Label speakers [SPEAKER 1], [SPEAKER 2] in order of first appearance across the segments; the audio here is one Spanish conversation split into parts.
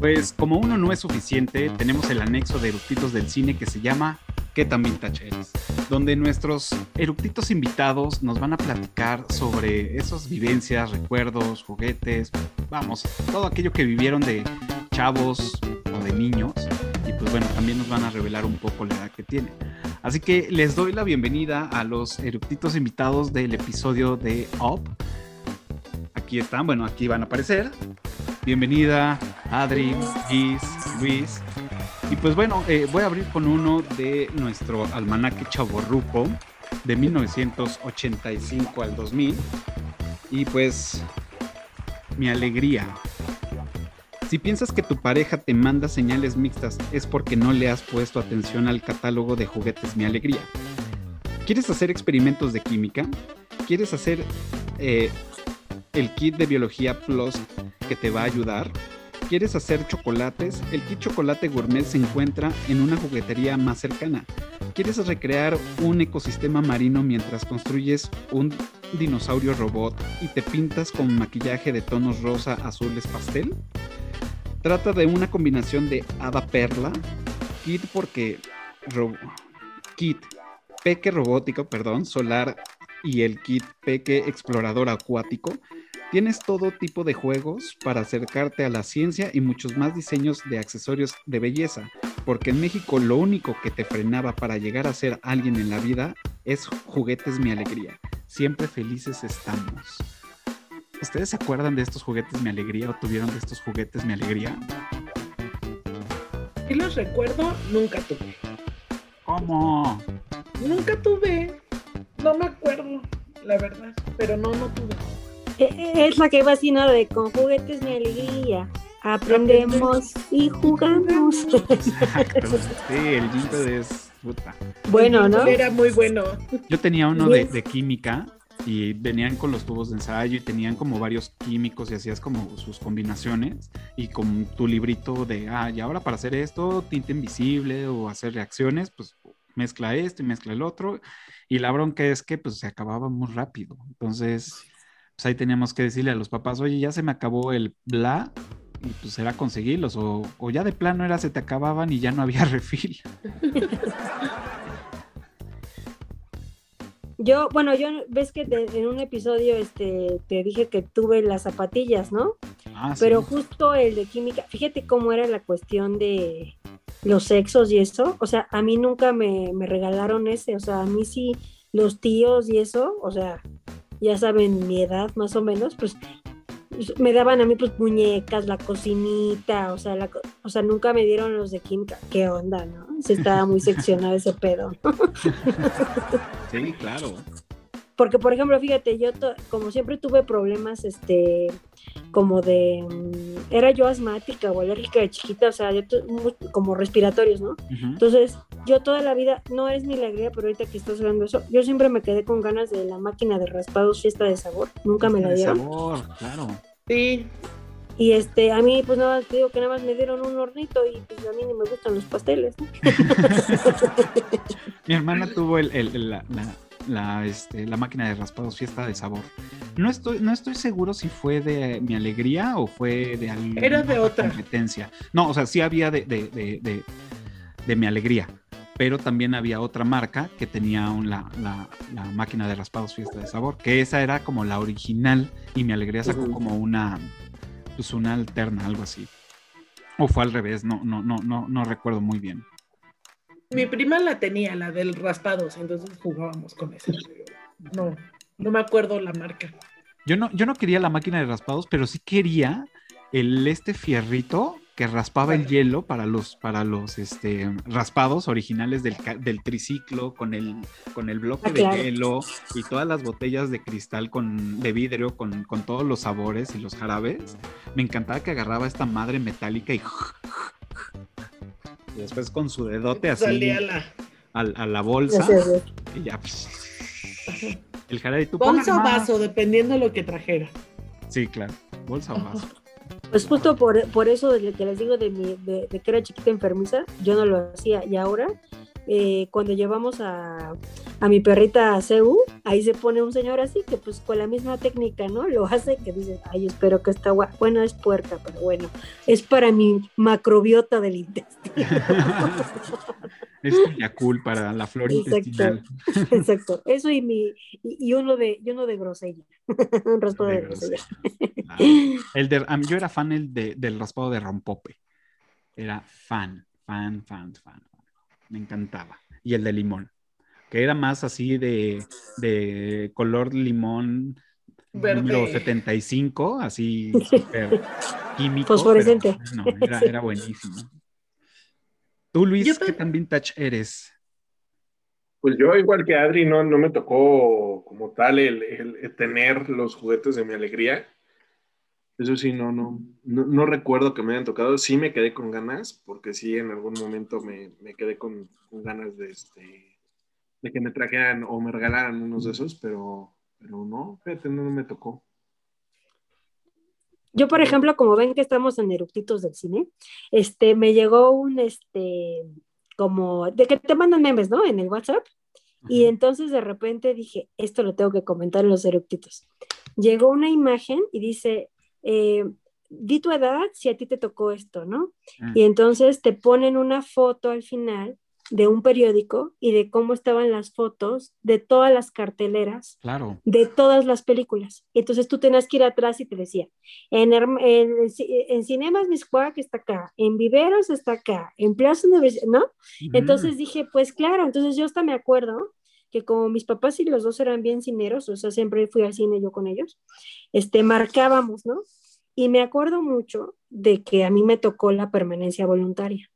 [SPEAKER 1] Pues como uno no es suficiente, tenemos el anexo de eructitos del cine que se llama ¿Qué tan vintage? Donde nuestros eructitos invitados nos van a platicar sobre esas vivencias, recuerdos, juguetes, vamos, todo aquello que vivieron de chavos o de niños. Y pues bueno, también nos van a revelar un poco la edad que tienen. Así que les doy la bienvenida a los eructitos invitados del episodio de Up. Aquí están, bueno, aquí van a aparecer. Bienvenida, Adri, Gis, Luis. Y pues bueno, eh, voy a abrir con uno de nuestro almanaque chaborruco de 1985 al 2000. Y pues, mi alegría. Si piensas que tu pareja te manda señales mixtas es porque no le has puesto atención al catálogo de juguetes Mi Alegría. ¿Quieres hacer experimentos de química? ¿Quieres hacer eh, el kit de biología plus que te va a ayudar? ¿Quieres hacer chocolates? El kit chocolate gourmet se encuentra en una juguetería más cercana. ¿Quieres recrear un ecosistema marino mientras construyes un dinosaurio robot y te pintas con maquillaje de tonos rosa, azules, pastel? Trata de una combinación de hada perla, kit porque kit peque robótico, perdón, solar y el kit peque explorador acuático. Tienes todo tipo de juegos para acercarte a la ciencia y muchos más diseños de accesorios de belleza, porque en México lo único que te frenaba para llegar a ser alguien en la vida es juguetes mi alegría. Siempre felices estamos. ¿Ustedes se acuerdan de estos juguetes Mi Alegría o tuvieron de estos juguetes Mi Alegría?
[SPEAKER 2] Sí los recuerdo, nunca tuve.
[SPEAKER 1] ¿Cómo?
[SPEAKER 2] Nunca tuve. No me acuerdo, la verdad. Pero no, no tuve.
[SPEAKER 3] Es la que va así, ¿no? De con juguetes Mi Alegría. Aprendemos y jugamos.
[SPEAKER 1] Exacto. Sí, el jingle es puta.
[SPEAKER 3] Bueno, ¿no?
[SPEAKER 2] Era muy bueno.
[SPEAKER 1] Yo tenía uno de, de química y venían con los tubos de ensayo y tenían como varios químicos y hacías como sus combinaciones y con tu librito de, ah, y ahora para hacer esto, tinta invisible o hacer reacciones, pues mezcla esto y mezcla el otro. Y la bronca es que pues se acababa muy rápido. Entonces, pues ahí teníamos que decirle a los papás, oye, ya se me acabó el bla. Y pues era conseguirlos, o, o ya de plano era se te acababan y ya no había refil.
[SPEAKER 3] Yo, bueno, yo ves que te- en un episodio este, te dije que tuve las zapatillas, ¿no?
[SPEAKER 1] Ah, sí.
[SPEAKER 3] Pero justo el de química, fíjate cómo era la cuestión de los sexos y eso. O sea, a mí nunca me, me regalaron ese. O sea, a mí sí, los tíos y eso, o sea, ya saben mi edad más o menos, pues me daban a mí pues muñecas, la cocinita, o sea, la o sea, nunca me dieron los de química. ¿Qué onda, no? Se estaba muy seccionado ese pedo.
[SPEAKER 1] Sí, claro.
[SPEAKER 3] Porque, por ejemplo, fíjate, yo como siempre tuve problemas, este, como de, mm, era yo asmática o alérgica de chiquita, o sea, yo como respiratorios, ¿no? Entonces, yo toda la vida, no es mi alegría, pero ahorita que estás hablando de eso, yo siempre me quedé con ganas de la máquina de raspados fiesta de sabor, nunca me la
[SPEAKER 1] De
[SPEAKER 3] dieron.
[SPEAKER 1] sabor, claro.
[SPEAKER 2] Sí.
[SPEAKER 3] Y este, a mí, pues nada más te digo que nada más me dieron un hornito y pues a mí ni me gustan los pasteles, ¿no?
[SPEAKER 1] Mi hermana tuvo el, el- el- la, la- la, este, la máquina de raspados fiesta de sabor. No estoy, no estoy seguro si fue de mi alegría o fue de alguna
[SPEAKER 2] Era de otra.
[SPEAKER 1] competencia. No, o sea, sí había de, de, de, de- mi alegría, pero también había otra marca que tenía un- la, la- la máquina de raspados fiesta de sabor, que esa era como la original y mi alegría sacó como una, pues una alterna, algo así. O fue al revés, no, no, no, no, no recuerdo muy bien.
[SPEAKER 2] Mi prima la tenía, la del raspados, entonces jugábamos con esa. No, no me acuerdo la marca.
[SPEAKER 1] Yo no, yo no quería la máquina de raspados, pero sí quería el este fierrito que raspaba el hielo para los, para los este, raspados originales del, del triciclo con el, con el bloque
[SPEAKER 3] Ah,
[SPEAKER 1] de hielo y todas las botellas de cristal con, de vidrio con, con todos los sabores y los jarabes. Me encantaba que agarraba esta madre metálica y, y después con su dedote así
[SPEAKER 2] Salía la
[SPEAKER 1] al- a, la bolsa y ya pues, el jarabe. ¿tú
[SPEAKER 2] bolsa o vaso, dependiendo lo que trajera.
[SPEAKER 1] Sí, claro. Bolsa o vaso.
[SPEAKER 3] Pues justo por, por eso de lo que les digo de, mi, de, de que era chiquita enfermiza, yo no lo hacía. Y ahora, eh, cuando llevamos a, a mi perrita Seu, ahí se pone un señor así que pues con la misma técnica, ¿no? Lo hace que dice, ay, espero que está guapa. Bueno, es puerca, pero bueno, es para mi macrobiota del intestino.
[SPEAKER 1] es cool para la flora intestinal.
[SPEAKER 3] Exacto, eso y mi y, uno de y uno de grosella, un raspado de, grosella.
[SPEAKER 1] Ah, el de, yo era fan el de, del raspado de rompope. Era fan, fan, fan, fan. Me encantaba. Y el de limón que era más así de, de color limón número 75, así súper químico.
[SPEAKER 3] Fosforescente.
[SPEAKER 1] no, era, buenísimo. Tú, Luis, ¿qué tan vintage eres?
[SPEAKER 4] Pues yo, igual que Adri, no, no me tocó como tal el, tener los juguetes de mi alegría. Eso sí, no, no, no, recuerdo que me hayan tocado. Sí me quedé con ganas, porque sí, en algún momento me, quedé con, con, ganas de, este, de que me trajeran o me regalaran unos de esos, pero, pero no, fíjate, no me tocó.
[SPEAKER 3] Yo, por ejemplo, como ven que estamos en eructitos del cine, este, me llegó un, este, como, de que te mandan memes, ¿no? En el WhatsApp. Y entonces de repente dije, esto lo tengo que comentar en los eructitos. Llegó una imagen y dice, eh, di tu edad si a ti te tocó esto, ¿no? Mm. Y entonces te ponen una foto al final de un periódico y de cómo estaban las fotos de todas las carteleras
[SPEAKER 1] claro.
[SPEAKER 3] de todas las películas. Entonces tú tenías que ir atrás y te decía, en, en, Cinemas Miscuac está acá, en Viveros está acá, en Plaza Universidad, ¿no? Entonces dije, pues claro, entonces yo hasta me acuerdo que como mis papás y los dos eran bien cineros, o sea, siempre fui al cine yo con ellos, este, marcábamos, ¿no? Y me acuerdo mucho de que a mí me tocó la permanencia voluntaria.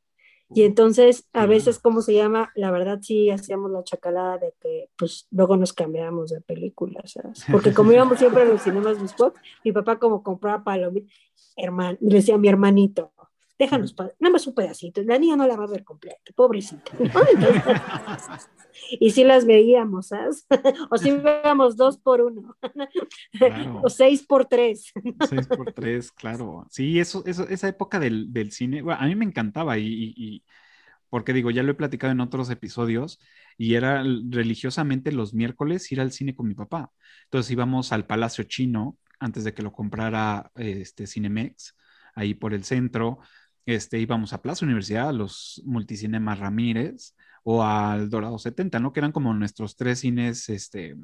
[SPEAKER 3] Y entonces, a veces, ¿cómo se llama? La verdad sí hacíamos la chacalada de que, pues, luego nos cambiábamos de películas, ¿sabes? Porque como íbamos siempre a los cinemas de Spot, mi papá como compraba palomitas, hermano, le decía mi hermanito, déjanos, nada más un pedacito, la niña no la va a ver completa, pobrecita. y sí las veíamos, ¿sabes? o sí veíamos dos por uno, o seis por tres.
[SPEAKER 1] seis por tres, claro. Sí, eso, eso esa época del, del cine, a mí me encantaba y, y, porque digo, ya lo he platicado en otros episodios y era religiosamente los miércoles ir al cine con mi papá. Entonces íbamos al Palacio Chino antes de que lo comprara este Cinemex, ahí por el centro. Este, íbamos a Plaza Universidad, a los multicinemas Ramírez, o al Dorado 70, ¿no? Que eran como nuestros tres cines este,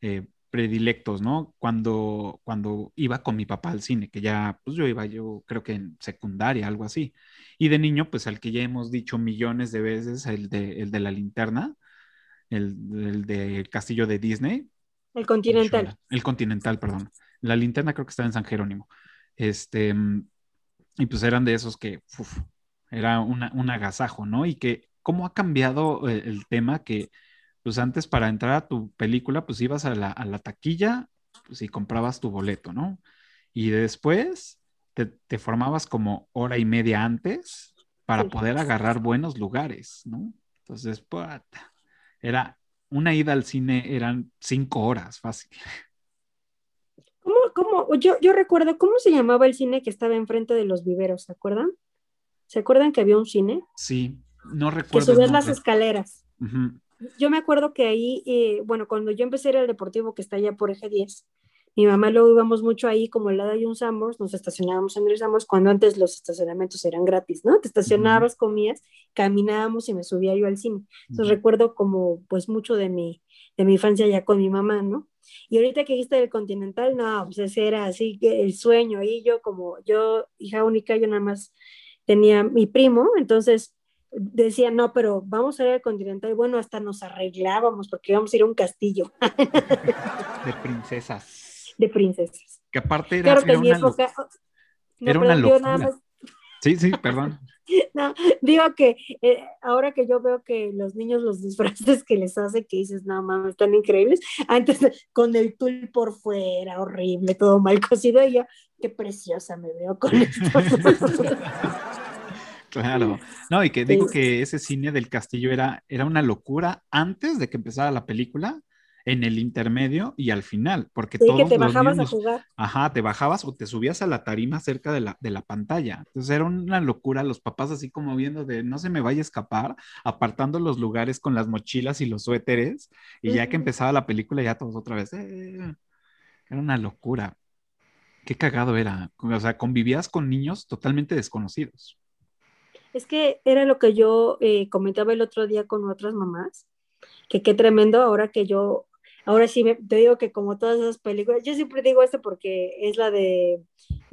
[SPEAKER 1] eh, predilectos, ¿no? Cuando, cuando iba con mi papá al cine, que ya, pues yo iba, yo creo que en secundaria, algo así. Y de niño, pues al que ya hemos dicho millones de veces, el de, el de la linterna, el, el del castillo de Disney.
[SPEAKER 3] El Continental.
[SPEAKER 1] El Continental, perdón. La linterna creo que estaba en San Jerónimo. Este, y pues eran de esos que, uf, era una, un agasajo, ¿no? Y que cómo ha cambiado eh, el, tema que, pues antes para entrar a tu película, pues ibas a la, taquilla pues, y comprabas tu boleto, ¿no? Y después te, formabas como hora y media antes para poder agarrar buenos lugares, ¿no? Entonces, pues, era una ida al cine, eran cinco horas, fácil.
[SPEAKER 3] Yo, yo recuerdo, ¿cómo se llamaba el cine que estaba enfrente de los viveros? ¿Se acuerdan? ¿Se acuerdan que había un cine?
[SPEAKER 1] Sí, no recuerdo.
[SPEAKER 3] Que subías las escaleras. Yo me acuerdo que ahí, eh, bueno, cuando yo empecé era el deportivo que está allá por eje 10, mi mamá luego íbamos mucho ahí, como el lado de un Sambors, nos estacionábamos en el Sambors, cuando antes los estacionamientos eran gratis, ¿no? Te estacionabas, comías, caminábamos y me subía yo al cine. Entonces recuerdo como, pues, mucho de mi, de mi infancia ya con mi mamá, ¿no? Y ahorita que dijiste del Continental, no, pues ese era así que el sueño, ahí yo como, yo, hija única, yo nada más tenía mi primo, entonces decía, no, pero vamos a ir al Continental. Y bueno, hasta nos arreglábamos porque íbamos a ir a un castillo.
[SPEAKER 1] De princesas.
[SPEAKER 3] De princesas.
[SPEAKER 1] Que aparte era,
[SPEAKER 3] claro una, época,
[SPEAKER 1] era una locura. Sí, sí, perdón.
[SPEAKER 3] No, digo que eh, ahora que yo veo que los niños los disfraces que les hace, que dices, no mames, están increíbles. Antes con el tul por fuera, horrible, todo mal cocido, y yo, qué preciosa me veo con esto.
[SPEAKER 1] Claro. No, y que digo que ese cine del castillo era, era una locura antes de que empezara la película. En el intermedio y al final, porque
[SPEAKER 3] Sí,
[SPEAKER 1] todos
[SPEAKER 3] que te
[SPEAKER 1] los
[SPEAKER 3] bajabas
[SPEAKER 1] niños
[SPEAKER 3] a jugar.
[SPEAKER 1] Ajá, te bajabas o te subías a la tarima cerca de la, de la pantalla. Entonces era una locura, los papás así como viendo de no se me vaya a escapar, apartando los lugares con las mochilas y los suéteres, y ya que empezaba la película ya todos otra vez. "Eh". Era una locura. Qué cagado era. O sea, convivías con niños totalmente desconocidos.
[SPEAKER 3] Es que era lo que yo eh, comentaba el otro día con otras mamás, que qué tremendo ahora que yo, ahora sí me- te digo que como todas esas películas, yo siempre digo esto porque es la de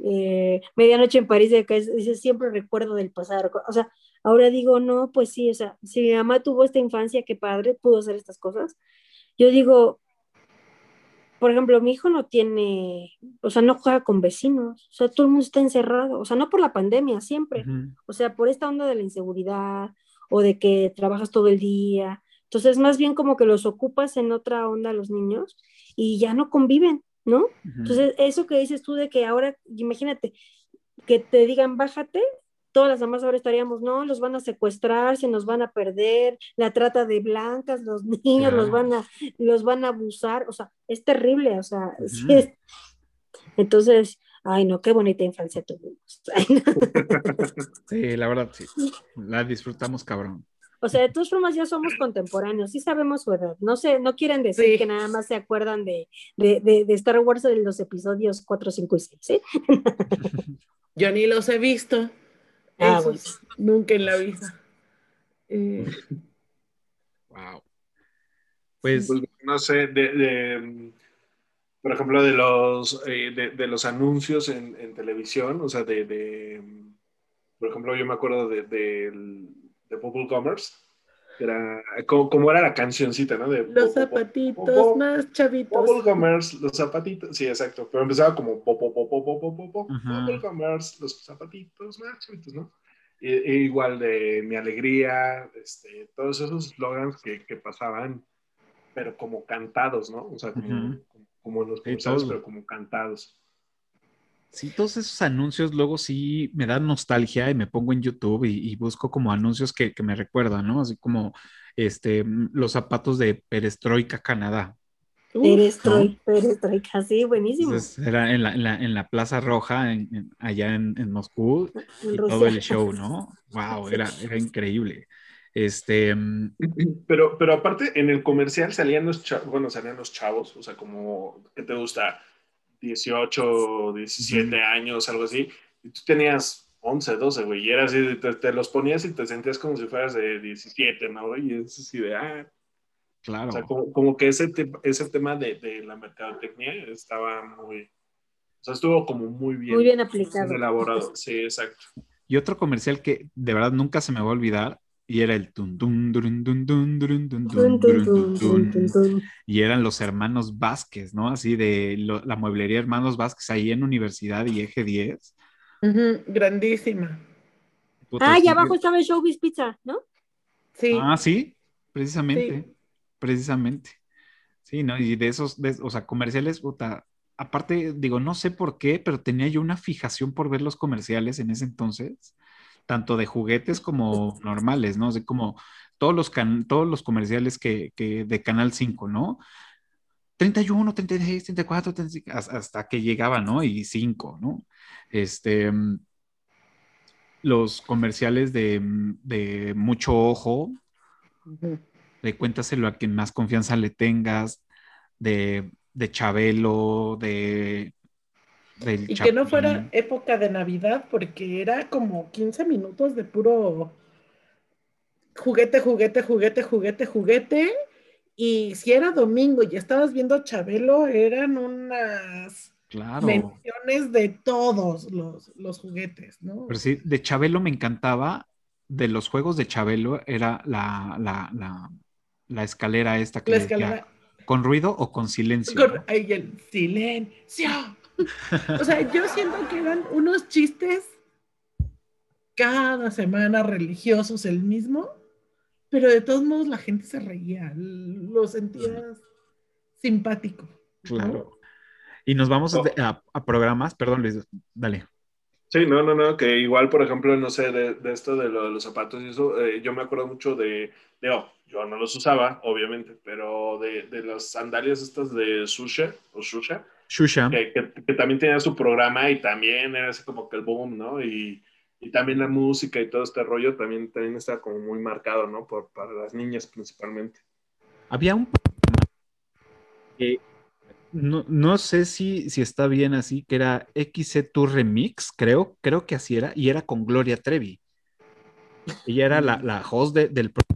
[SPEAKER 3] eh, Medianoche en París, de que es- siempre recuerdo del pasado, o sea, ahora digo, no, pues sí, o sea, si mi mamá tuvo esta infancia, qué padre, pudo hacer estas cosas, yo digo, por ejemplo, mi hijo no tiene, o sea, no juega con vecinos, o sea, todo el mundo está encerrado, o sea, no por la pandemia, siempre. O sea, por esta onda de la inseguridad o de que trabajas todo el día. Entonces, más bien como que los ocupas en otra onda los niños y ya no conviven, ¿no? Entonces, eso que dices tú de que ahora, imagínate, que te digan, bájate, todas las mamás ahora estaríamos, no, los van a secuestrar, se nos van a perder, la trata de blancas, los niños los van a, los van a abusar, o sea, es terrible, o sea, sí es- Entonces, ay, no, qué bonita infancia tuvimos. Ay, no.
[SPEAKER 1] Sí, la verdad, sí. La disfrutamos, cabrón.
[SPEAKER 3] O sea, de todas formas ya somos contemporáneos, sí sabemos su edad. No sé, no quieren decir
[SPEAKER 2] Sí.
[SPEAKER 3] que nada más se acuerdan de, de, de, de Star Wars de los episodios 4, 5 y 6, ¿sí?
[SPEAKER 2] Yo ni los he visto.
[SPEAKER 3] Ah,
[SPEAKER 2] Esos, Nunca en la vida. Eh,
[SPEAKER 1] Wow. Pues,
[SPEAKER 4] Pues, no sé, de, de, por ejemplo, de los, eh, de, de los anuncios en, en televisión, o sea, de, de, por ejemplo, yo me acuerdo de, de Bubble Gummers. Era, como, como, era la cancioncita, ¿no? De,
[SPEAKER 2] los
[SPEAKER 4] zapatitos bo,
[SPEAKER 2] bo,
[SPEAKER 4] bo,
[SPEAKER 2] más chavitos.
[SPEAKER 4] Bubblegummers, los zapatitos, sí, exacto, pero empezaba como Bubblegummers, los zapatitos más chavitos, ¿no? E, e igual de Mi Alegría, este, todos esos slogans que, que, pasaban, pero como cantados, ¿no? O sea, como,
[SPEAKER 1] como,
[SPEAKER 4] como, en los
[SPEAKER 1] pulsados,
[SPEAKER 4] pero como cantados.
[SPEAKER 1] Sí, todos esos anuncios luego sí me dan nostalgia y me pongo en YouTube y, y busco como anuncios que, que me recuerdan, ¿no? Así como este, mm, los zapatos de Perestroika Canadá.
[SPEAKER 2] Uf,
[SPEAKER 3] Perestroy, perestroika, sí, buenísimo.
[SPEAKER 1] Entonces era en la, en la, en la Plaza Roja, en- en- allá en, en Moscú,
[SPEAKER 3] en
[SPEAKER 1] y todo el show, ¿no? Wow, era increíble. Este, mm,
[SPEAKER 4] Pero, pero aparte, en el comercial salían los chavos, bueno, salían los chavos, o sea, como, ¿qué te gusta? 18, 17
[SPEAKER 1] Ujú.
[SPEAKER 4] años, algo así, y tú tenías 11, 12, güey, y era así, de- te, te los ponías y te sentías como si fueras de 17, ¿no? güey? Y es así de, ah,
[SPEAKER 1] claro.
[SPEAKER 4] o sea, como, como que ese, te- ese tema de, de la mercadotecnia estaba muy, o sea, estuvo como muy bien,
[SPEAKER 3] Muy bien aplicado.
[SPEAKER 4] elaborado, sí, exacto.
[SPEAKER 1] Y otro comercial que de verdad nunca se me va a olvidar, y era el tun tun
[SPEAKER 3] Tun, tun, tun, tun, tun, tun.
[SPEAKER 1] y eran los hermanos Vázquez, ¿no? Así de lo- la mueblería Hermanos Vázquez ahí en Universidad y Eje 10.
[SPEAKER 2] ujú, grandísima.
[SPEAKER 1] Puta,
[SPEAKER 3] Ah, y abajo estaba el Showbiz Pizza, ¿no?
[SPEAKER 2] Sí.
[SPEAKER 1] Ah, sí, precisamente,
[SPEAKER 2] Sí.
[SPEAKER 1] precisamente. Sí, ¿no? Y de esos, de- o sea, comerciales, puta, aparte, digo, no sé por qué, pero tenía yo una fijación por ver los comerciales en ese entonces, tanto de juguetes como normales, ¿no? Así como todos los, can- todos los comerciales que, que de Canal 5, ¿no? 31, 36, 34, 35, has- hasta que llegaba, ¿no? Y 5, ¿no? Este, mm, los comerciales de, mm, de mucho ojo, de cuéntaselo a quien más confianza le tengas, de, de Chabelo, de del
[SPEAKER 2] Y que no fuera época de Navidad, porque era como 15 minutos de puro juguete, juguete, juguete, juguete, juguete. Y si era domingo y estabas viendo Chabelo, eran unas
[SPEAKER 1] Claro.
[SPEAKER 2] menciones de todos los, los juguetes, ¿no?
[SPEAKER 1] Pero sí, de Chabelo me encantaba. De los juegos de Chabelo era la, la, la, la escalera esta que
[SPEAKER 2] La
[SPEAKER 1] decía,
[SPEAKER 2] escalera.
[SPEAKER 1] ¿con ruido o con silencio?
[SPEAKER 2] Con el silencio. O sea, yo siento que eran unos chistes cada semana religiosos el mismo, pero de todos modos la gente se reía, lo sentías simpático. ¿no?
[SPEAKER 1] Claro. Y nos vamos
[SPEAKER 4] Oh.
[SPEAKER 1] a, a programas, perdón Luis, dale.
[SPEAKER 4] Sí, no, no, no, que igual, por ejemplo, no sé, de, de esto de, lo, de, los zapatos y eso, eh, yo me acuerdo mucho de, de, oh, yo no los usaba, obviamente, pero de, de las sandalias estas de Susha, o Shusha,
[SPEAKER 1] Shusha.
[SPEAKER 4] Que, que, que, también tenía su programa y también era así como que el boom, ¿no? Y, y también la música y todo este rollo también, también está como muy marcado, ¿no? Por, para las niñas principalmente.
[SPEAKER 1] Había un que no, no, sé si, si está bien así, que era XC Tour Remix, creo, creo que así era, y era con Gloria Trevi. Ella era la, la host de, del programa.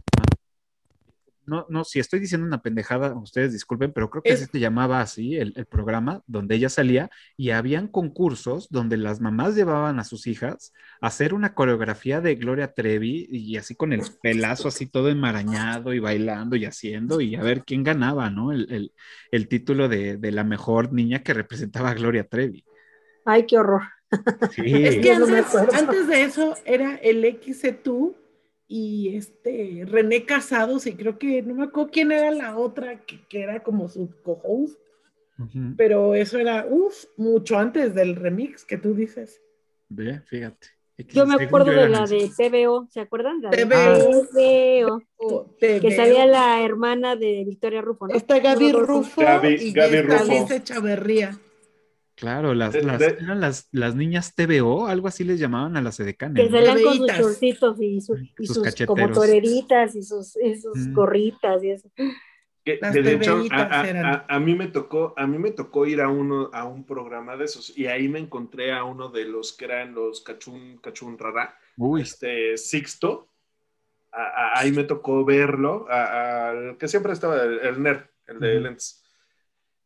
[SPEAKER 1] No, no, si estoy diciendo una pendejada, ustedes disculpen, pero creo que es... se llamaba así el, el, programa donde ella salía y habían concursos donde las mamás llevaban a sus hijas a hacer una coreografía de Gloria Trevi y así con el pelazo así todo enmarañado y bailando y haciendo y a ver quién ganaba, ¿no? El, el, el título de, de, la mejor niña que representaba a Gloria Trevi.
[SPEAKER 3] Ay, qué horror.
[SPEAKER 2] Sí. Es que antes, antes de eso era el XC2 y este René Casados y creo que no me acuerdo quién era la otra que, que era como su co-host, uh -huh. pero eso era uff, mucho antes del remix que tú dices.
[SPEAKER 1] Ve, fíjate.
[SPEAKER 3] Yo me acuerdo de la de TVO, ¿se acuerdan? La
[SPEAKER 2] TVO.
[SPEAKER 3] TVO. Que salía la hermana de Victoria Rufo, ¿no?
[SPEAKER 2] Está Gaby Rufo
[SPEAKER 4] Gaby,
[SPEAKER 2] y
[SPEAKER 4] Gaby Rufo.
[SPEAKER 2] Chaverría.
[SPEAKER 1] Claro, las,
[SPEAKER 4] De-
[SPEAKER 1] las,
[SPEAKER 4] de-
[SPEAKER 1] eran las, las niñas TVO, algo así les llamaban a las edecanes.
[SPEAKER 3] Que salían con sus chorcitos y, su- y
[SPEAKER 1] Sus
[SPEAKER 3] sus,
[SPEAKER 1] cacheteros.
[SPEAKER 3] como toreritas y sus, y sus
[SPEAKER 1] Mm.
[SPEAKER 3] gorritas y eso.
[SPEAKER 4] Que,
[SPEAKER 2] Las
[SPEAKER 4] que de hecho, a,
[SPEAKER 2] TVitas
[SPEAKER 4] a-
[SPEAKER 2] eran.
[SPEAKER 4] a- a mí me tocó, a mí me tocó ir a uno, a un programa de esos, y ahí me encontré a uno de los que eran los cachún, cachún rara,
[SPEAKER 1] Uy,
[SPEAKER 4] este Sixto. A- a- ahí me tocó verlo, a- al que siempre estaba el, el nerd, el de lentes.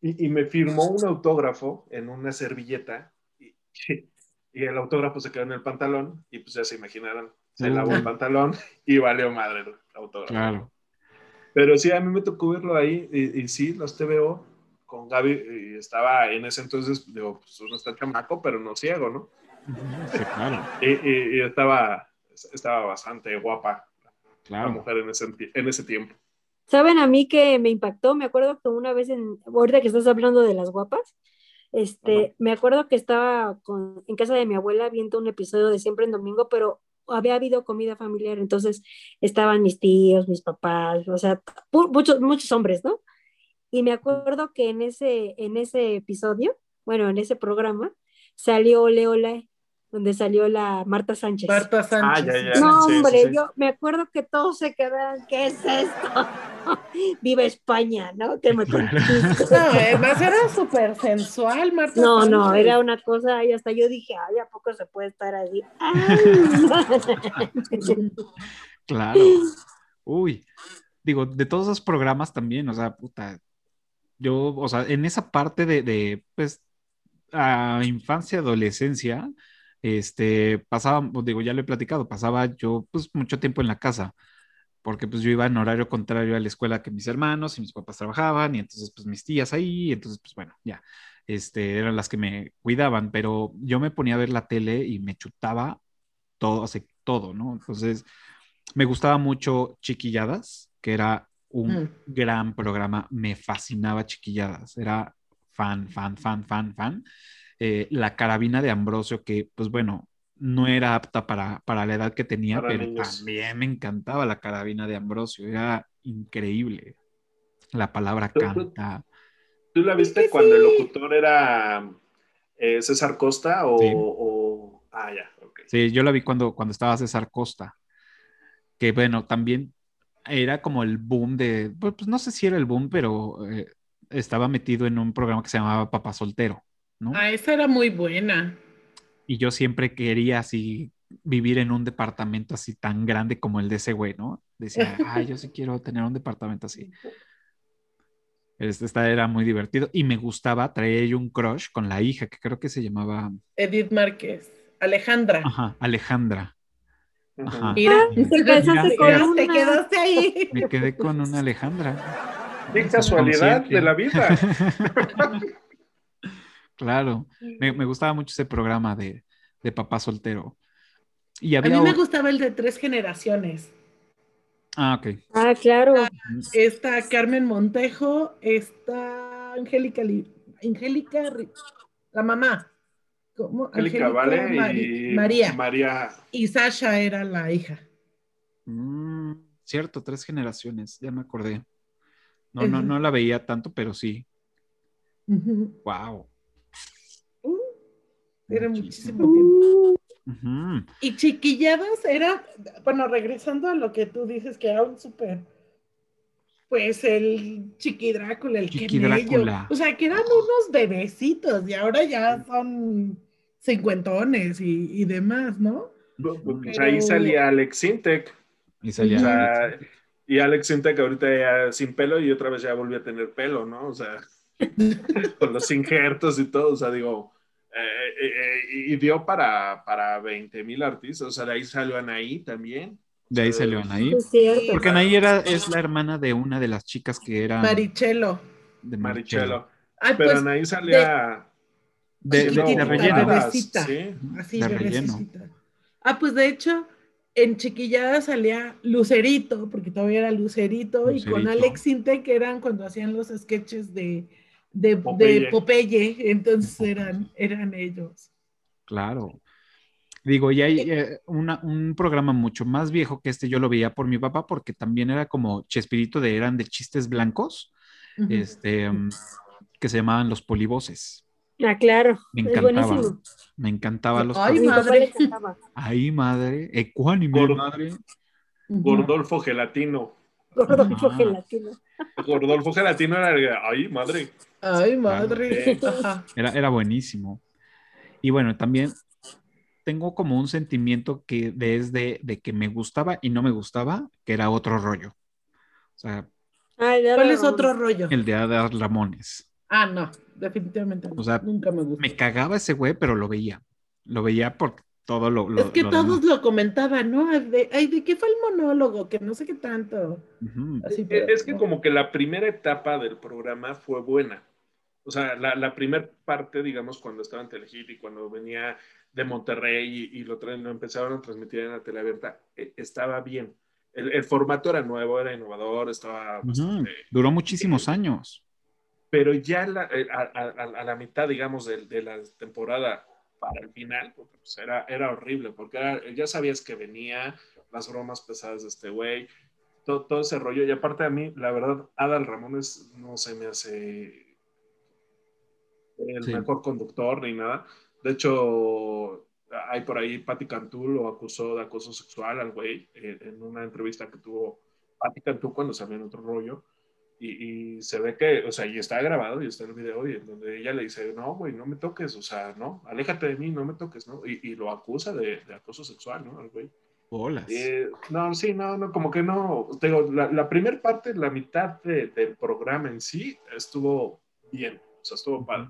[SPEAKER 4] Y, y me firmó un autógrafo en una servilleta, y, y el autógrafo se quedó en el pantalón, y pues ya se imaginarán, se
[SPEAKER 1] Uh.
[SPEAKER 4] lavó el pantalón y valió madre el autógrafo.
[SPEAKER 1] claro.
[SPEAKER 4] Pero sí, a mí me tocó verlo ahí, y, y sí, los TVO con Gaby, y estaba en ese entonces, digo, pues uno está chamaco, pero no ciego, ¿no?
[SPEAKER 1] Sí, claro,
[SPEAKER 4] Y, estaba, estaba bastante guapa la
[SPEAKER 1] claro.
[SPEAKER 4] mujer en ese, en ese tiempo.
[SPEAKER 3] ¿Saben a mí que me impactó? Me acuerdo que una vez, en, ahorita que estás hablando de las guapas, este, me acuerdo que estaba con, en casa de mi abuela viendo un episodio de Siempre en Domingo, pero había habido comida familiar, entonces estaban mis tíos, mis papás, o sea, muchos, muchos hombres, ¿no? Y me acuerdo que en ese, en ese episodio, bueno, en ese programa, salió Ole Ole, donde salió la Marta Sánchez.
[SPEAKER 2] Marta Sánchez.
[SPEAKER 4] Ah, ya, ya.
[SPEAKER 3] No,
[SPEAKER 4] Sí, sí,
[SPEAKER 3] hombre,
[SPEAKER 4] sí.
[SPEAKER 3] yo me acuerdo que todos se quedaron, ¿qué es esto? Viva España, ¿no? Que me
[SPEAKER 1] Claro.
[SPEAKER 2] No, además era súper sensual, Marta
[SPEAKER 3] No, no, era una cosa, y hasta yo dije, ay, ¿a poco se puede estar así?
[SPEAKER 1] Claro. Uy, digo, de todos esos programas también, o sea, puta, yo, o sea, en esa parte de, de pues, a infancia, adolescencia, este, pasaba, digo, ya lo he platicado, pasaba yo, pues, mucho tiempo en la casa, porque pues yo iba en horario contrario a la escuela que mis hermanos y mis papás trabajaban, y entonces, pues, mis tías ahí, entonces, pues, bueno, ya, este, eran las que me cuidaban, pero yo me ponía a ver la tele y me chutaba todo, sea, todo, ¿no? Entonces, me gustaba mucho Chiquilladas, que era un
[SPEAKER 2] Mm.
[SPEAKER 1] gran programa, me fascinaba Chiquilladas, era fan, fan, fan, fan, fan. Eh, la carabina de Ambrosio, que pues bueno, no era apta para, para la edad que tenía,
[SPEAKER 4] Para
[SPEAKER 1] pero
[SPEAKER 4] niños.
[SPEAKER 1] también me encantaba la carabina de Ambrosio, era increíble. La palabra canta.
[SPEAKER 4] ¿Tú la viste
[SPEAKER 2] que
[SPEAKER 4] cuando el locutor era eh, César Costa o,
[SPEAKER 1] Sí.
[SPEAKER 4] o- Ah, ya, ok.
[SPEAKER 1] Sí, yo la vi cuando, cuando estaba César Costa, que bueno, también era como el boom de, pues pues, no sé si era el boom, pero eh, estaba metido en un programa que se llamaba Papá Soltero, ¿no?
[SPEAKER 2] Ah, esa era muy buena.
[SPEAKER 1] Y yo siempre quería así vivir en un departamento así tan grande como el de ese güey, ¿no? Decía, ay, yo sí quiero tener un departamento así. Este esta era muy divertido y me gustaba, traía yo un crush con la hija, que creo que se llamaba,
[SPEAKER 2] Edith Márquez. Alejandra.
[SPEAKER 1] ajá, Alejandra. Ajá.
[SPEAKER 2] Mira,
[SPEAKER 3] Te con
[SPEAKER 2] quedaste ahí.
[SPEAKER 1] Me quedé con una Alejandra.
[SPEAKER 4] Qué casualidad de la vida.
[SPEAKER 1] Claro, me, me gustaba mucho ese programa de, de papá soltero. Y
[SPEAKER 2] A mí me gustaba el de tres generaciones.
[SPEAKER 1] Ah, ok.
[SPEAKER 3] Ah, claro.
[SPEAKER 2] Está Carmen Montejo, está Angélica, Li- Angélica, la mamá. ¿Cómo?
[SPEAKER 4] Angélica Vale
[SPEAKER 2] Mari-
[SPEAKER 4] y
[SPEAKER 2] María.
[SPEAKER 4] María.
[SPEAKER 2] Y Sasha era la hija.
[SPEAKER 1] Mm, cierto, tres generaciones, ya me acordé. No, no, no la veía tanto, pero sí.
[SPEAKER 2] Ujú.
[SPEAKER 1] Wow.
[SPEAKER 2] Era
[SPEAKER 1] Muchísimo.
[SPEAKER 2] muchísimo tiempo. Y chiquilladas era, bueno, regresando a lo que tú dices, que era un súper, pues el chiqui Drácula, el
[SPEAKER 1] Chiqui Drácula.
[SPEAKER 2] O sea, que eran unos bebecitos y ahora ya son cincuentones y, y demás, ¿no?
[SPEAKER 4] Pues
[SPEAKER 2] Pero-
[SPEAKER 4] ahí salía Alex Sintek.
[SPEAKER 1] Y salía.
[SPEAKER 4] O sea, y Alex Sintek ahorita ya sin pelo y otra vez ya volvió a tener pelo, ¿no? O sea, con los injertos y todo. O sea, digo, eh, eh, eh, y dio para, para 20 mil artistas. O sea, de ahí salió Anaí también.
[SPEAKER 1] de ahí salió Anaí.
[SPEAKER 3] Es cierto.
[SPEAKER 1] Porque Anaí era, es la hermana de una de las chicas que era
[SPEAKER 2] Marichelo.
[SPEAKER 1] de
[SPEAKER 4] Marichelo.
[SPEAKER 2] Ay,
[SPEAKER 4] Pero
[SPEAKER 2] pues,
[SPEAKER 4] Anaí salía.
[SPEAKER 1] De, de- de
[SPEAKER 2] Chiquitita,
[SPEAKER 1] relleno.
[SPEAKER 2] bebecita.
[SPEAKER 4] Sí.
[SPEAKER 2] así,
[SPEAKER 1] de relleno.
[SPEAKER 2] bebecita. Ah, pues de hecho, en chiquilladas salía Lucerito, porque todavía era Lucerito, y con
[SPEAKER 1] Lucerito.
[SPEAKER 2] Alex Sinte, que eran cuando hacían los sketches de, de,
[SPEAKER 4] Popeye.
[SPEAKER 2] de Popeye, entonces eran, eran ellos.
[SPEAKER 1] Claro. Digo, y hay eh, una- un programa mucho más viejo que este, yo lo veía por mi papá, porque también era como Chespirito de eran de chistes blancos, este, mm, que se llamaban los polivoces.
[SPEAKER 3] Ah, claro.
[SPEAKER 1] Me
[SPEAKER 3] es
[SPEAKER 1] encantaba.
[SPEAKER 3] buenísimo.
[SPEAKER 1] Me encantaban los
[SPEAKER 2] Ay, madre.
[SPEAKER 3] encantaba.
[SPEAKER 1] Ay, madre, ecuánime, madre.
[SPEAKER 4] Gordolfo Gelatino.
[SPEAKER 3] Rodolfo
[SPEAKER 1] Ah.
[SPEAKER 3] Gelatino.
[SPEAKER 4] Gordolfo Gelatino era el. Ay, madre.
[SPEAKER 2] Ay, madre.
[SPEAKER 4] Claro.
[SPEAKER 1] Era, era buenísimo. Y bueno, también tengo como un sentimiento que desde de que me gustaba y no me gustaba, que era otro rollo. O sea,
[SPEAKER 2] ¿Cuál es otro rollo?
[SPEAKER 1] el de Adal Ramones.
[SPEAKER 2] Ah, no, definitivamente no.
[SPEAKER 1] O sea,
[SPEAKER 2] nunca me gustó.
[SPEAKER 1] Me cagaba ese güey, pero lo veía. Lo veía por todo lo. lo-
[SPEAKER 2] es que
[SPEAKER 1] lo
[SPEAKER 2] todos
[SPEAKER 1] demás.
[SPEAKER 2] lo comentaban, ¿no? De, ay, ¿de qué fue el monólogo? Que no sé qué tanto.
[SPEAKER 1] Ujú.
[SPEAKER 2] Así, pero,
[SPEAKER 4] Es que
[SPEAKER 2] no.
[SPEAKER 4] como que la primera etapa del programa fue buena. O sea, la, la primera parte, digamos, cuando estaba en Telehit y cuando venía de Monterrey y, y lo, lo empezaron a transmitir en la tele abierta, eh, estaba bien. El, el formato era nuevo, era innovador, estaba bastante...
[SPEAKER 1] Duró muchísimos años.
[SPEAKER 4] Pero ya la- eh, a, a- a la mitad, digamos, de, de la temporada para el final, pues era, era horrible, porque era- ya sabías que venía, las bromas pesadas de este güey, todo, todo ese rollo. Y aparte a mí, la verdad, Adal Ramones no se me hace el
[SPEAKER 1] Sí.
[SPEAKER 4] mejor conductor ni nada. De hecho, hay por ahí, Patti Cantú lo acusó de acoso sexual al güey eh, en una entrevista que tuvo Patti Cantú cuando salió en otro rollo. Y, y se ve que, o sea, y está grabado y está el video, y en donde ella le dice, no, güey, no me toques, o sea, no, aléjate de mí, no me toques, ¿no? Y, y lo acusa de, de acoso sexual, ¿no? Al güey.
[SPEAKER 1] Bolas.
[SPEAKER 4] Eh, no, sí, no, no, como que no. Te Digo, la, la primera parte, la mitad de- del programa en sí estuvo bien, o sea, estuvo padre.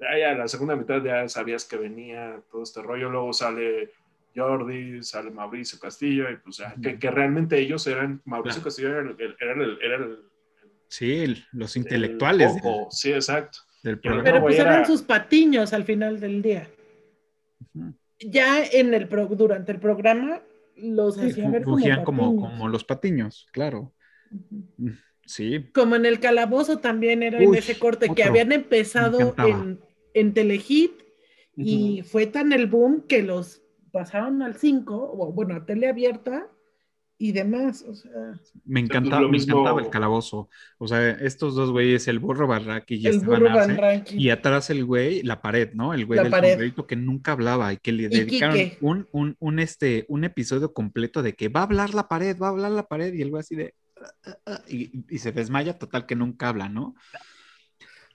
[SPEAKER 4] Ya, ya, la segunda mitad ya sabías que venía todo este rollo, luego sale Jordi, sale Mauricio Castillo, y pues ya, que, que realmente ellos eran, Mauricio
[SPEAKER 1] Claro.
[SPEAKER 4] Castillo era el, era el, era el-
[SPEAKER 1] Sí, el- los
[SPEAKER 4] el
[SPEAKER 1] intelectuales
[SPEAKER 4] sí, exacto.
[SPEAKER 1] del
[SPEAKER 4] Pero
[SPEAKER 2] pues
[SPEAKER 4] era-
[SPEAKER 2] eran sus patiños al final del día. Ya en el pro- durante el programa los
[SPEAKER 1] Sí,
[SPEAKER 2] hacía ver como
[SPEAKER 1] Rugían como,
[SPEAKER 2] patiños.
[SPEAKER 1] como los patiños, claro.
[SPEAKER 2] Ujú.
[SPEAKER 1] Sí,
[SPEAKER 2] Como en el calabozo también era en ese corte que habían empezado en, en Telehit y fue tan el boom que los pasaron al 5, o bueno, a tele abierta y demás. O sea,
[SPEAKER 1] me
[SPEAKER 4] pues,
[SPEAKER 1] encantaba,
[SPEAKER 4] lo
[SPEAKER 1] me
[SPEAKER 4] mismo-
[SPEAKER 1] encantaba el calabozo. O sea, estos dos güeyes, el burro Barraqui y
[SPEAKER 2] el
[SPEAKER 1] Esteban Arce,
[SPEAKER 2] Ranking.
[SPEAKER 1] Y atrás el güey, la pared, ¿no? El güey
[SPEAKER 2] La
[SPEAKER 1] del sombrerito que nunca hablaba y que le dedicaron un, un, este, un episodio completo de que va a hablar la pared, va a hablar la pared y el güey así de... Y, y se desmaya total que nunca habla, ¿no?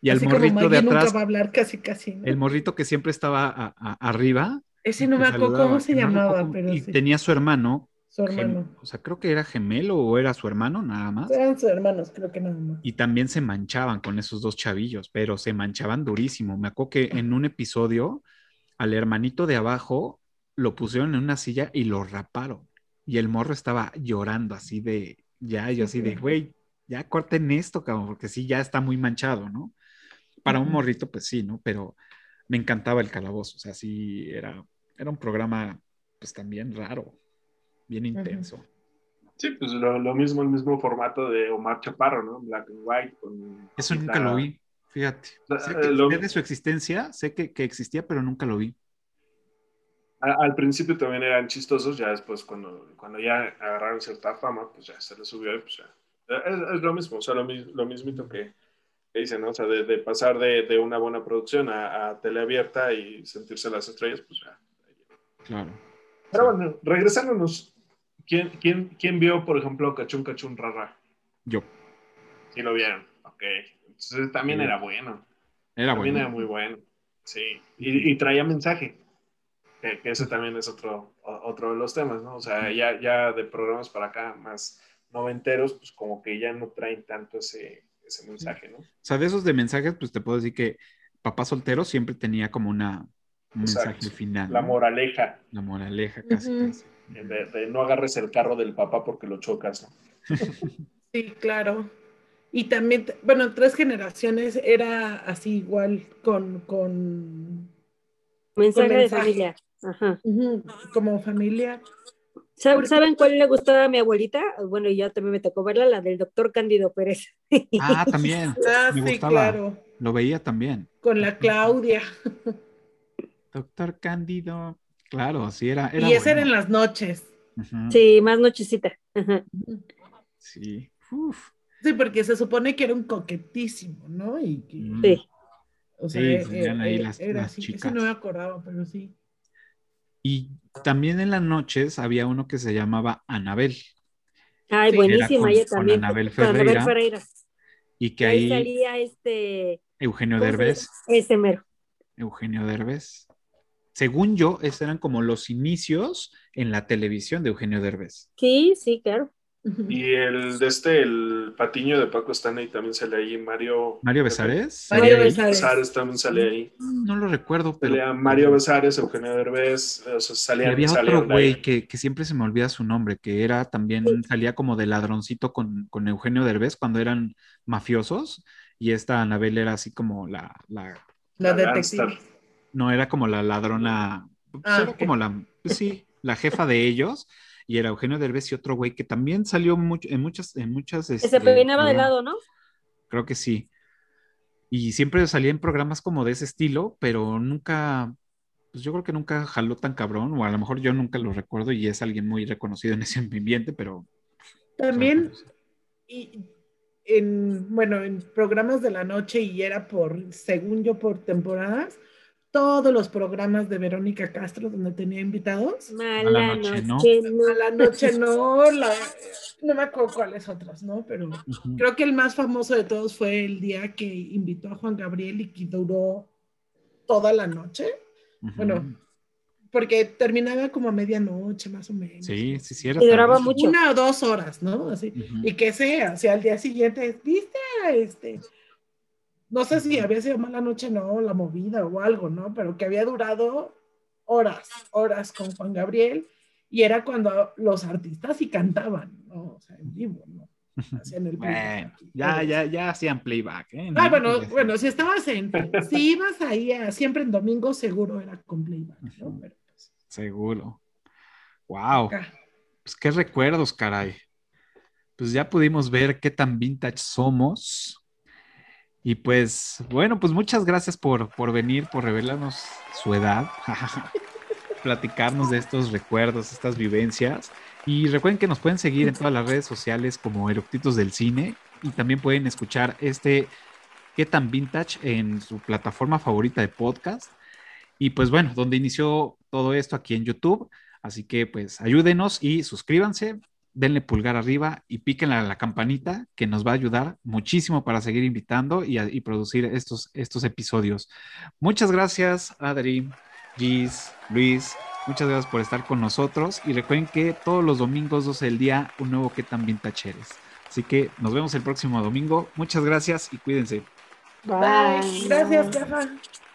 [SPEAKER 1] Y
[SPEAKER 2] como
[SPEAKER 1] morrito de
[SPEAKER 2] Maggie nunca
[SPEAKER 1] atrás,
[SPEAKER 2] va a hablar casi casi. ¿no?
[SPEAKER 1] el morrito que siempre estaba a- a- arriba.
[SPEAKER 2] Ese no me acuerdo cómo se
[SPEAKER 1] no
[SPEAKER 2] llamaba, pero
[SPEAKER 1] y
[SPEAKER 2] sí.
[SPEAKER 1] tenía su hermano,
[SPEAKER 2] Su
[SPEAKER 1] gem-
[SPEAKER 2] hermano.
[SPEAKER 1] o sea, creo que era gemelo o era su hermano nada más.
[SPEAKER 2] Eran sus hermanos, creo que nada más.
[SPEAKER 1] Y también se manchaban con esos dos chavillos, pero se manchaban durísimo. Me acuerdo que en un episodio al hermanito de abajo lo pusieron en una silla y lo raparon. Y el morro estaba llorando así de, ya, yo así de, güey, ya corten esto, cabrón, porque sí, ya está muy manchado, ¿no? Para un morrito, pues sí, ¿no? Pero me encantaba el calabozo, o sea, sí, era, era un programa, pues también raro, bien intenso.
[SPEAKER 4] Sí, pues lo, lo mismo, el mismo formato de Omar Chaparro, ¿no? Black and White. Con
[SPEAKER 1] Eso nunca lo vi. Fíjate. Sé, que-
[SPEAKER 4] eh, lo-
[SPEAKER 1] sé de su existencia, sé que, que existía, pero nunca lo vi.
[SPEAKER 4] A- al principio también eran chistosos, ya después cuando, cuando ya agarraron cierta fama, pues ya se les subió y pues ya. Es, es lo mismo, o sea, lo, lo mismito que, que dicen, ¿no? O sea, de, de pasar de, de una buena producción a, a tele abierta y sentirse las estrellas, pues ya.
[SPEAKER 1] Claro.
[SPEAKER 4] Pero bueno, regresándonos, ¿quién, quién, quién vio, por ejemplo, Cachún Cachún Rara?
[SPEAKER 1] Yo.
[SPEAKER 4] Sí lo vieron, ok. Entonces también
[SPEAKER 1] Sí.
[SPEAKER 4] era bueno,
[SPEAKER 1] Era
[SPEAKER 4] también
[SPEAKER 1] bueno.
[SPEAKER 4] era muy bueno, sí. Y, y traía mensaje, que, que ese también es otro, otro de los temas, ¿no? O sea, ya, ya de programas para acá más noventeros, pues como que ya no traen tanto ese, ese mensaje, ¿no?
[SPEAKER 1] O sea, de esos de mensajes, pues te puedo decir que Papá Soltero siempre tenía como una, un
[SPEAKER 4] Exacto.
[SPEAKER 1] mensaje final.
[SPEAKER 4] La
[SPEAKER 1] ¿no?
[SPEAKER 4] moraleja
[SPEAKER 1] La moraleja, casi,
[SPEAKER 2] Ujú.
[SPEAKER 1] casi.
[SPEAKER 4] de, de no agarres el carro del papá porque lo chocas, ¿no?
[SPEAKER 2] Sí, claro. Y también, bueno, tres generaciones era así igual con, con
[SPEAKER 3] Mensaje de familia. Ajá.
[SPEAKER 2] como familia.
[SPEAKER 3] ¿Sab- ¿Saben cuál le gustaba a mi abuelita? Bueno, y ya también me tocó verla, la del doctor Cándido Pérez.
[SPEAKER 1] Ah, también.
[SPEAKER 2] Ah,
[SPEAKER 1] Me
[SPEAKER 2] sí,
[SPEAKER 1] gustaba.
[SPEAKER 2] claro.
[SPEAKER 1] Lo veía también.
[SPEAKER 2] Con la Claudia.
[SPEAKER 1] Doctor Cándido. Claro, sí, era. era
[SPEAKER 2] y esa era en las noches.
[SPEAKER 3] Sí, más nochecita. Ajá.
[SPEAKER 1] Sí. Uf.
[SPEAKER 2] Sí, porque se supone que era un coquetísimo, ¿no? Y que.
[SPEAKER 3] Sí.
[SPEAKER 2] o sea,
[SPEAKER 1] Sí,
[SPEAKER 2] eh,
[SPEAKER 1] tenían ahí
[SPEAKER 2] eh,
[SPEAKER 1] las-
[SPEAKER 2] era
[SPEAKER 1] las
[SPEAKER 2] así.
[SPEAKER 1] chicas.
[SPEAKER 2] Ese no me acordaba, pero sí.
[SPEAKER 1] Y también en las noches había uno que se llamaba Anabel.
[SPEAKER 3] Ay,
[SPEAKER 2] Sí.
[SPEAKER 3] buenísima, ella también.
[SPEAKER 1] Anabel
[SPEAKER 3] Con Anabel
[SPEAKER 1] Ferreira.
[SPEAKER 3] Ferreira.
[SPEAKER 1] Y que
[SPEAKER 3] ahí
[SPEAKER 1] ahí
[SPEAKER 3] salía este.
[SPEAKER 1] Eugenio
[SPEAKER 3] ¿cómo se
[SPEAKER 1] Derbez.
[SPEAKER 3] Ese mero.
[SPEAKER 1] Eugenio Derbez. Según yo, esos eran como los inicios en la televisión de Eugenio Derbez.
[SPEAKER 3] Sí, sí, claro.
[SPEAKER 2] Ujú.
[SPEAKER 4] Y el de este, el patiño de Paco Stanley también sale ahí, Mario.
[SPEAKER 1] Mario Besares.
[SPEAKER 2] Mario. Besares.
[SPEAKER 4] Besares también sale ahí.
[SPEAKER 1] No lo recuerdo, pero.
[SPEAKER 4] Salía Mario Besares, Eugenio Derbez, o sea,
[SPEAKER 1] Y había
[SPEAKER 4] salían
[SPEAKER 1] otro güey que, que siempre se me olvida su nombre, que era también, salía como de ladroncito con, con Eugenio Derbez cuando eran mafiosos, y esta Anabel era así como la, la
[SPEAKER 2] La
[SPEAKER 4] La
[SPEAKER 2] detective.
[SPEAKER 4] gangster.
[SPEAKER 1] no era como la ladrona,
[SPEAKER 2] Ah,
[SPEAKER 1] era
[SPEAKER 2] ok.
[SPEAKER 1] como la, sí, la jefa de ellos, y era Eugenio Derbez y otro güey que también salió mucho, en muchas, en muchas,
[SPEAKER 3] Que se
[SPEAKER 1] este,
[SPEAKER 3] peinaba de lado, ¿no?
[SPEAKER 1] Creo que sí. Y siempre salía en programas como de ese estilo, pero nunca, pues yo creo que nunca jaló tan cabrón, o a lo mejor yo nunca lo recuerdo y es alguien muy reconocido en ese ambiente, pero...
[SPEAKER 2] También, y en, bueno, en programas de la noche y era por, según yo, por temporadas, todos los programas de Verónica Castro donde tenía invitados.
[SPEAKER 3] Mala
[SPEAKER 1] Mala noche, ¿no?
[SPEAKER 3] no.
[SPEAKER 2] A la noche no, la, no me acuerdo cuáles otras, ¿no? Pero
[SPEAKER 1] Ujú.
[SPEAKER 2] creo que el más famoso de todos fue el día que invitó a Juan Gabriel y que duró toda la noche,
[SPEAKER 1] Ujú.
[SPEAKER 2] bueno, porque terminaba como a medianoche más o menos.
[SPEAKER 1] Sí, sí, sí. Era
[SPEAKER 3] Y duraba mucho.
[SPEAKER 2] Una o dos horas, ¿no? Así.
[SPEAKER 1] Ujú.
[SPEAKER 2] Y que sea, o sea, al día siguiente, ¿viste? Este, no sé si había sido mala noche, no, la movida o algo, ¿no? Pero que había durado horas, horas con Juan Gabriel y era cuando los artistas sí cantaban, ¿no? O sea, en vivo, ¿no? Hacían el
[SPEAKER 1] Bueno, ya, ya, ya hacían playback, ¿eh?
[SPEAKER 2] Ah,
[SPEAKER 1] No,
[SPEAKER 2] bueno,
[SPEAKER 1] ya sé.
[SPEAKER 2] bueno, si estabas en, si ibas ahí a- siempre en domingo, seguro era con playback, ¿no? Pero pues,
[SPEAKER 1] Seguro. Wow.
[SPEAKER 2] acá.
[SPEAKER 1] Pues qué recuerdos, caray. Pues ya pudimos ver qué tan vintage somos. Y pues, bueno, pues muchas gracias por, por venir, por revelarnos su edad, platicarnos de estos recuerdos, estas vivencias. Y recuerden que nos pueden seguir en todas las redes sociales como Eructitos del Cine y también pueden escuchar este qué tan vintage en su plataforma favorita de podcast. Y pues bueno, donde inició todo esto aquí en YouTube. Así que pues ayúdenos y suscríbanse, denle pulgar arriba y píquenle a la campanita que nos va a ayudar muchísimo para seguir invitando y, a- y producir estos, estos episodios. Muchas gracias, Adri, Gis, Luis. Muchas gracias por estar con nosotros y recuerden que todos los domingos 12 del día un nuevo que tan vintage eres. Así que nos vemos el próximo domingo. Muchas gracias y cuídense.
[SPEAKER 2] Bye. Gracias.